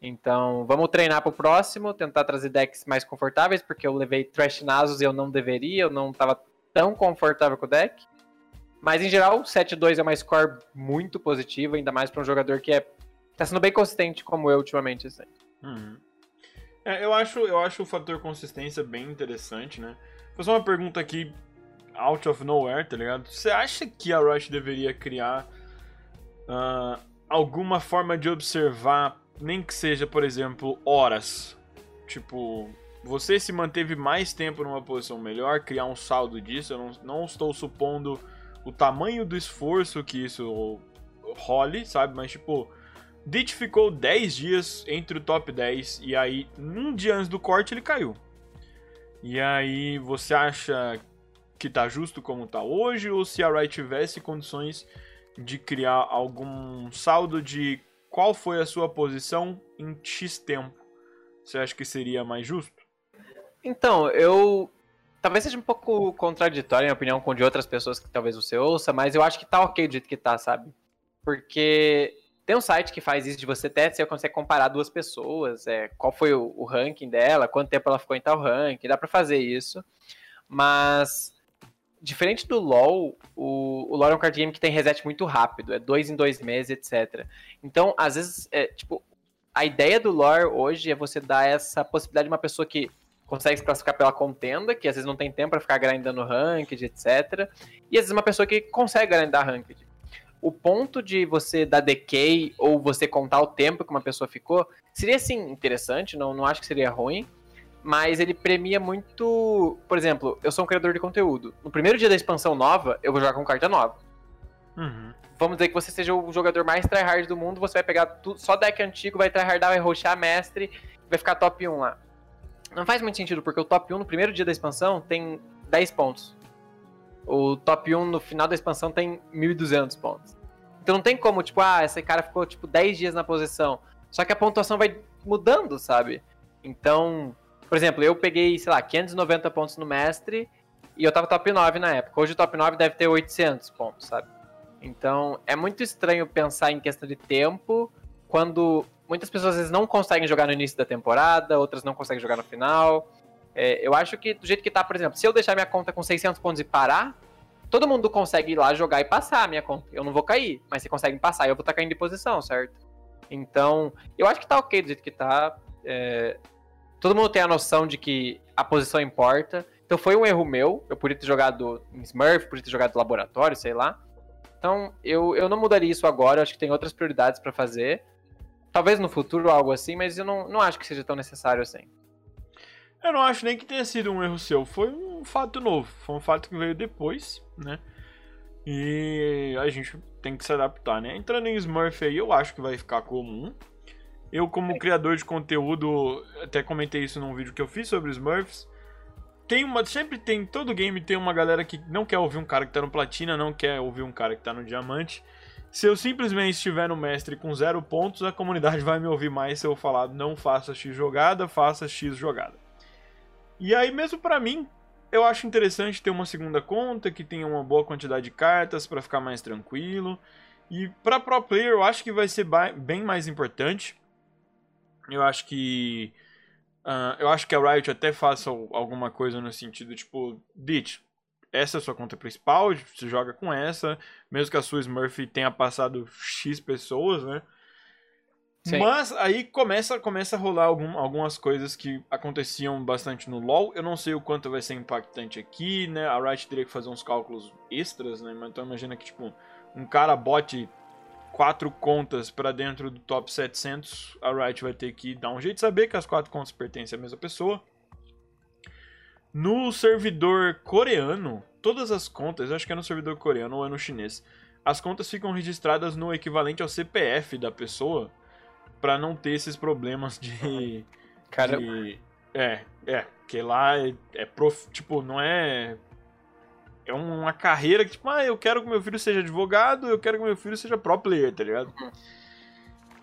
Então, vamos treinar pro próximo, tentar trazer decks mais confortáveis, porque eu levei Trash Nasus e eu não deveria, eu não estava tão confortável com o deck. Mas em geral, 7-2 é uma score muito positiva, ainda mais para um jogador que é tá sendo bem consistente como eu ultimamente. Assim. Uhum. É, eu acho, eu acho o fator consistência bem interessante, né? Vou fazer uma pergunta aqui out of nowhere, tá ligado? Você acha que a Riot deveria criar uh, alguma forma de observar, nem que seja, por exemplo, horas? Tipo, você se manteve mais tempo numa posição melhor, criar um saldo disso. Eu não, não estou supondo o tamanho do esforço que isso role, sabe? Mas, tipo, Ditch ficou 10 dias entre o top 10 e aí, um dia antes do corte, ele caiu. E aí, você acha que tá justo como tá hoje ou se a Riot tivesse condições de criar algum saldo de qual foi a sua posição em X tempo? Você acha que seria mais justo? Então, eu talvez seja um pouco contraditório, em opinião, com de outras pessoas que talvez você ouça, mas eu acho que tá ok do jeito que tá, sabe? Porque tem um site que faz isso de você até você consegue comparar duas pessoas, é, qual foi o, o, ranking dela, quanto tempo ela ficou em tal ranking, dá para fazer isso. Mas diferente do LoL, o, o LoL é um card game que tem reset muito rápido, é dois em dois meses, etc. Então, às vezes, é, tipo, a ideia do lore hoje é você dar essa possibilidade de uma pessoa que consegue se classificar pela contenda, que às vezes não tem tempo para ficar grindando ranked, etc. E às vezes uma pessoa que consegue grindar ranked. O ponto de você dar decay ou você contar o tempo que uma pessoa ficou seria sim interessante, não, não acho que seria ruim, mas ele premia muito. Por exemplo, eu sou um criador de conteúdo. No primeiro dia da expansão nova, eu vou jogar com carta nova. Uhum. Vamos dizer que você seja o jogador mais tryhard do mundo, você vai pegar tudo, só deck antigo, vai tryhardar, vai roxar mestre, vai ficar top 1 lá. Não faz muito sentido, porque o top 1 no primeiro dia da expansão tem 10 pontos. O top 1 no final da expansão tem 1.200 pontos. Então não tem como, tipo, ah, esse cara ficou, tipo, 10 dias na posição. Só que a pontuação vai mudando, sabe? Então, por exemplo, eu peguei, sei lá, 590 pontos no mestre e eu tava top 9 na época. Hoje o top 9 deve ter 800 pontos, sabe? Então, é muito estranho pensar em questão de tempo quando muitas pessoas às vezes não conseguem jogar no início da temporada, outras não conseguem jogar no final. É, eu acho que do jeito que tá, por exemplo, se eu deixar minha conta com 600 pontos e parar, todo mundo consegue ir lá jogar e passar a minha conta. Eu não vou cair, mas você consegue passar eu vou estar tá caindo de posição, certo? Então, eu acho que tá ok do jeito que tá. É, todo mundo tem a noção de que a posição importa. Então foi um erro meu. Eu podia ter jogado em Smurf, podia ter jogado laboratório, sei lá. Então, eu, eu não mudaria isso agora. Eu acho que tem outras prioridades para fazer. Talvez no futuro algo assim, mas eu não, não acho que seja tão necessário assim. Eu não acho nem que tenha sido um erro seu. Foi um fato novo. Foi um fato que veio depois, né? E a gente tem que se adaptar, né? Entrando em Smurf aí, eu acho que vai ficar comum. Eu, como criador de conteúdo, até comentei isso num vídeo que eu fiz sobre Smurfs. Tem uma, sempre tem, todo game tem uma galera que não quer ouvir um cara que tá no platina, não quer ouvir um cara que tá no diamante. Se eu simplesmente estiver no mestre com zero pontos, a comunidade vai me ouvir mais se eu falar não faça X jogada, faça X jogada. E aí, mesmo para mim, eu acho interessante ter uma segunda conta que tenha uma boa quantidade de cartas para ficar mais tranquilo. E para pro player, eu acho que vai ser bem mais importante. Eu acho que uh, eu acho que a Riot até faça alguma coisa no sentido tipo, Ditch, essa é a sua conta principal, você joga com essa, mesmo que a sua Smurf tenha passado X pessoas, né? Sim. Mas aí começa, começa a rolar algum, algumas coisas que aconteciam bastante no LoL. Eu não sei o quanto vai ser impactante aqui, né? A Riot teria que fazer uns cálculos extras, né? Então imagina que, tipo, um cara bote quatro contas para dentro do top 700, a Riot vai ter que dar um jeito de saber que as quatro contas pertencem à mesma pessoa. No servidor coreano, todas as contas, eu acho que é no servidor coreano ou é no chinês, as contas ficam registradas no equivalente ao CPF da pessoa para não ter esses problemas de. Cara. De, é, é. Que lá é, é prof, tipo, não é. É uma carreira que, tipo, ah, eu quero que meu filho seja advogado, eu quero que meu filho seja pro player, tá ligado?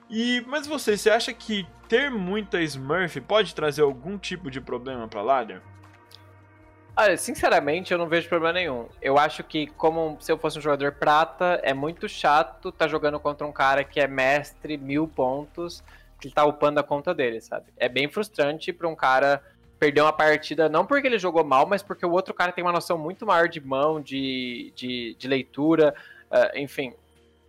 E, mas você, você acha que ter muita Smurf pode trazer algum tipo de problema pra ladder? Olha, sinceramente, eu não vejo problema nenhum. Eu acho que, como se eu fosse um jogador prata, é muito chato tá jogando contra um cara que é mestre, mil pontos, que tá upando a conta dele, sabe? É bem frustrante pra um cara perder uma partida, não porque ele jogou mal, mas porque o outro cara tem uma noção muito maior de mão, de, de, de leitura, uh, enfim.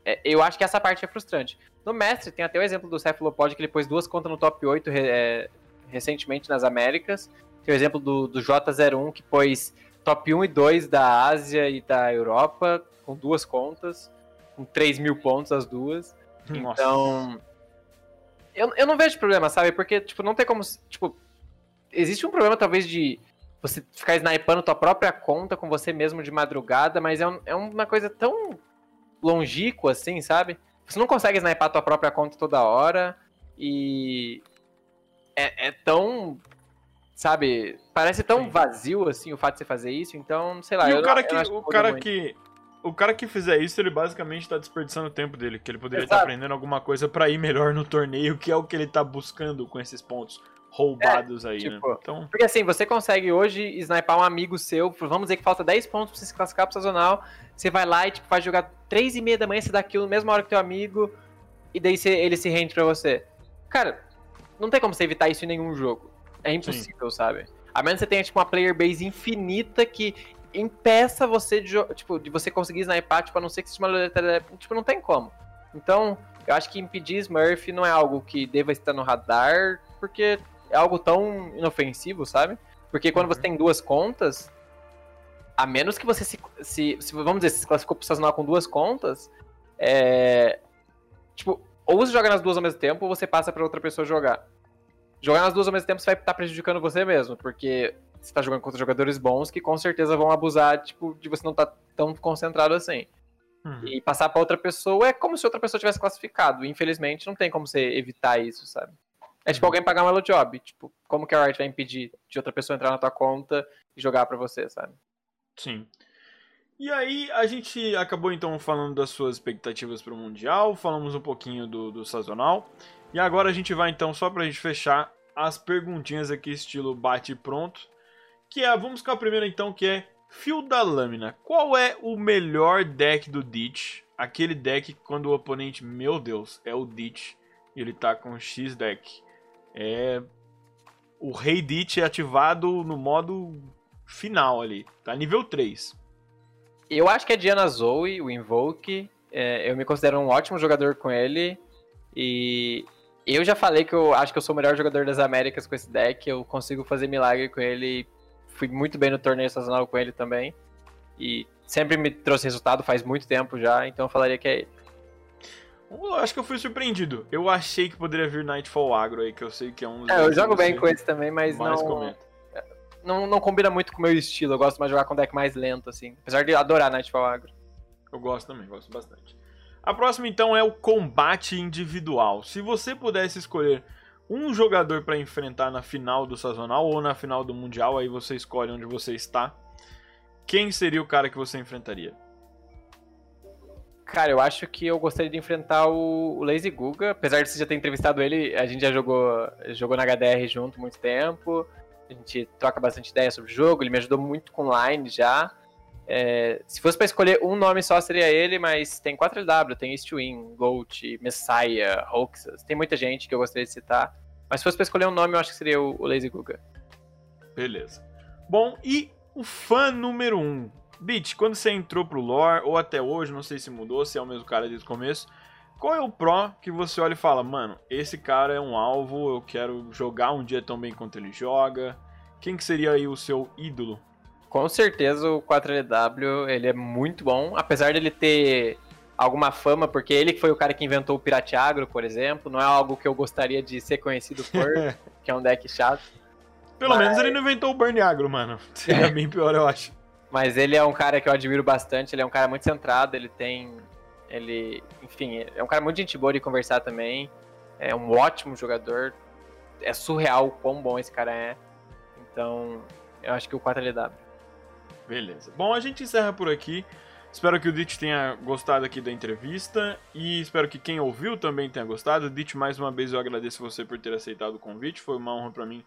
É, eu acho que essa parte é frustrante. No mestre, tem até o exemplo do Cephalopod, que ele pôs duas contas no top 8 é, recentemente nas Américas, tem o exemplo do, do J01, que pôs top 1 e 2 da Ásia e da Europa, com duas contas, com 3 mil pontos as duas. Nossa. Então. Eu, eu não vejo problema, sabe? Porque, tipo, não tem como. Tipo, existe um problema, talvez, de você ficar snipando tua própria conta com você mesmo de madrugada, mas é, um, é uma coisa tão longínqua, assim, sabe? você não consegue snipar tua própria conta toda hora e é, é tão sabe, parece tão Sim. vazio assim o fato de você fazer isso, então, sei lá, e eu o cara não- que o cara muito. que o cara que fizer isso, ele basicamente tá desperdiçando o tempo dele, que ele poderia estar Exato. aprendendo alguma coisa pra ir melhor no torneio, que é o que ele tá buscando com esses pontos roubados aí, né? tipo, Então, Porque assim, você consegue hoje snipar um amigo seu, vamos dizer que falta 10 pontos pra você se classificar pro sazonal, você vai lá e tipo, vai jogar 3 e meia da manhã, você dá aquilo na mesma hora que teu amigo, e daí você- ele se rende pra você. Cara, não tem como você evitar isso em nenhum jogo. É impossível, sabe? A menos que você tenha tipo, uma player base infinita que impeça você de, tipo, de você conseguir snipar, tipo, a não ser que seja uma tipo, não tem como. Então, eu acho que impedir Smurf não é algo que deva estar no radar, porque é algo tão inofensivo, sabe? Porque quando Uhum. você tem duas contas, a menos que você se, se, se- vamos dizer, se classificou pro sazonal com duas contas, é, tipo, ou você joga nas duas ao mesmo tempo, ou você passa pra outra pessoa jogar. Jogar nas duas ao mesmo tempo, você vai estar prejudicando você mesmo, porque você tá jogando contra jogadores bons que com certeza vão abusar, tipo, de você não estar tão concentrado assim. uhum. E passar pra outra pessoa é como se outra pessoa tivesse classificado. Infelizmente, não tem como você evitar isso, sabe? É tipo Uhum. alguém pagar um Elo Job. Tipo, como que a Riot vai impedir de outra pessoa entrar na tua conta e jogar pra você, sabe? Sim. E aí, a gente acabou então falando das suas expectativas para o Mundial, falamos um pouquinho do, do sazonal. E agora a gente vai então, só pra gente fechar, as perguntinhas aqui, estilo bate pronto. Que é, vamos com a primeira então, que é Fio da Lâmina. Qual é o melhor deck do Ditch? Aquele deck quando o oponente, meu Deus, é o Ditch, e ele tá com X deck. É. O Rei Ditch é ativado no modo final ali. Tá nível 3. Eu acho que é Diana Zoe, o Invoke. é, eu me considero um ótimo jogador com ele. E eu já falei que eu acho que eu sou o melhor jogador das Américas com esse deck. Eu consigo fazer milagre com ele. Fui muito bem no torneio sazonal com ele também. E sempre me trouxe resultado faz muito tempo já. Então eu falaria que é ele. Eu acho que eu fui surpreendido. Eu achei que poderia vir Nightfall Agro aí, que eu sei que é um dos É, eu jogo bem com esse também, mas mais não, comenta. não, não combina muito com o meu estilo. Eu gosto mais de jogar com deck mais lento, assim. Apesar de adorar Nightfall Agro. Eu gosto também, gosto bastante. A próxima então é o combate individual. Se você pudesse escolher um jogador pra enfrentar na final do sazonal ou na final do mundial, aí você escolhe onde você está. Quem seria o cara que você enfrentaria? Cara, eu acho que eu gostaria de enfrentar o, Lazy Guga. Apesar de você já ter entrevistado ele, a gente já jogou, jogou na HDR junto muito tempo. A gente troca bastante ideia sobre o jogo. Ele me ajudou muito com line já. É, se fosse pra escolher um nome só, seria ele, mas tem 4LW, tem Eastwin, Gold, Messiah, Hoaxes. Tem muita gente que eu gostaria de citar. Mas se fosse pra escolher um nome, eu acho que seria o, o Lazy Guga. Beleza. Bom, e o fã número 1? Um. Beat, quando você entrou pro lore, ou até hoje, não sei se mudou, se é o mesmo cara desde o começo, qual é o pro que você olha e fala, mano, esse cara é um alvo, eu quero jogar um dia tão bem quanto ele joga? Quem que seria aí o seu ídolo? Com certeza o 4LW, ele é muito bom, apesar dele ter alguma fama, porque ele que foi o cara que inventou o Pirate Agro, por exemplo, não é algo que eu gostaria de ser conhecido por, que é um deck chato. Pelo Mas- menos ele não inventou o Burn Agro, mano. Seria bem pior, eu acho. Mas ele é um cara que eu admiro bastante, ele é um cara muito centrado, ele tem. Ele. Enfim, é um cara muito gente boa de conversar também. É um ótimo jogador. É surreal o quão bom esse cara é. Então, eu acho que o 4LW. Beleza. Bom, a gente encerra por aqui. Espero que o Ditch tenha gostado aqui da entrevista e espero que quem ouviu também tenha gostado. Ditch, mais uma vez eu agradeço você por ter aceitado o convite. Foi uma honra pra mim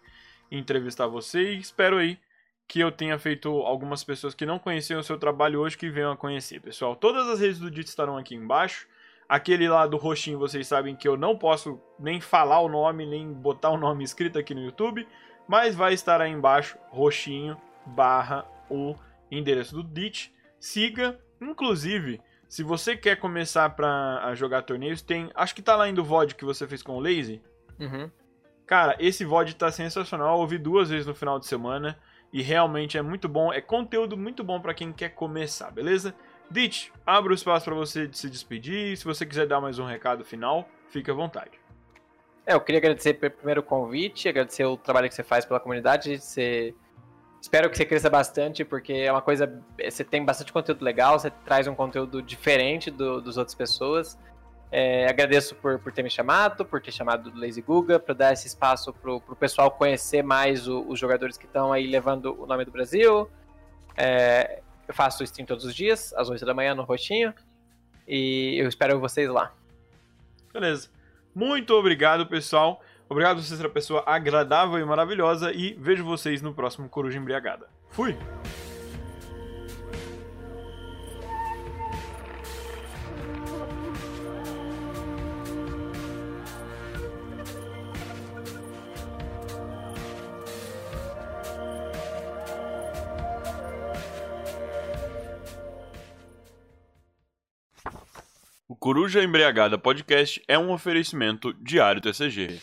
entrevistar você e espero aí que eu tenha feito algumas pessoas que não conheciam o seu trabalho hoje que venham a conhecer. Pessoal, todas as redes do Ditch estarão aqui embaixo. Aquele lá do roxinho, vocês sabem que eu não posso nem falar o nome, nem botar o nome escrito aqui no YouTube, mas vai estar aí embaixo, roxinho, barra o endereço do Ditch. Siga, inclusive, se você quer começar pra, a jogar torneios, tem, acho que tá lá indo o VOD que você fez com o Lazy. Uhum. Cara, esse VOD tá sensacional, eu ouvi duas vezes no final de semana e realmente é muito bom, é conteúdo muito bom pra quem quer começar, beleza? Ditch, abra o espaço pra você se despedir, se você quiser dar mais um recado final, fique à vontade. É, eu queria agradecer pelo primeiro convite, agradecer o trabalho que você faz pela comunidade. Você... Espero que você cresça bastante, porque é uma coisa. Você tem bastante conteúdo legal, você traz um conteúdo diferente do, dos outras pessoas. É, agradeço por, por ter me chamado, por ter chamado do Lazy Guga, para dar esse espaço para o pessoal conhecer mais o, os jogadores que estão aí levando o nome do Brasil. É, eu faço stream todos os dias, às 8 da manhã no Roxinho. E eu espero vocês lá. Beleza. Muito obrigado, pessoal. Obrigado por ser pessoa agradável e maravilhosa. E vejo vocês no próximo Coruja Embriagada. Fui! O Coruja Embriagada Podcast é um oferecimento diário TCG.